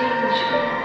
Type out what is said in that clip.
你去。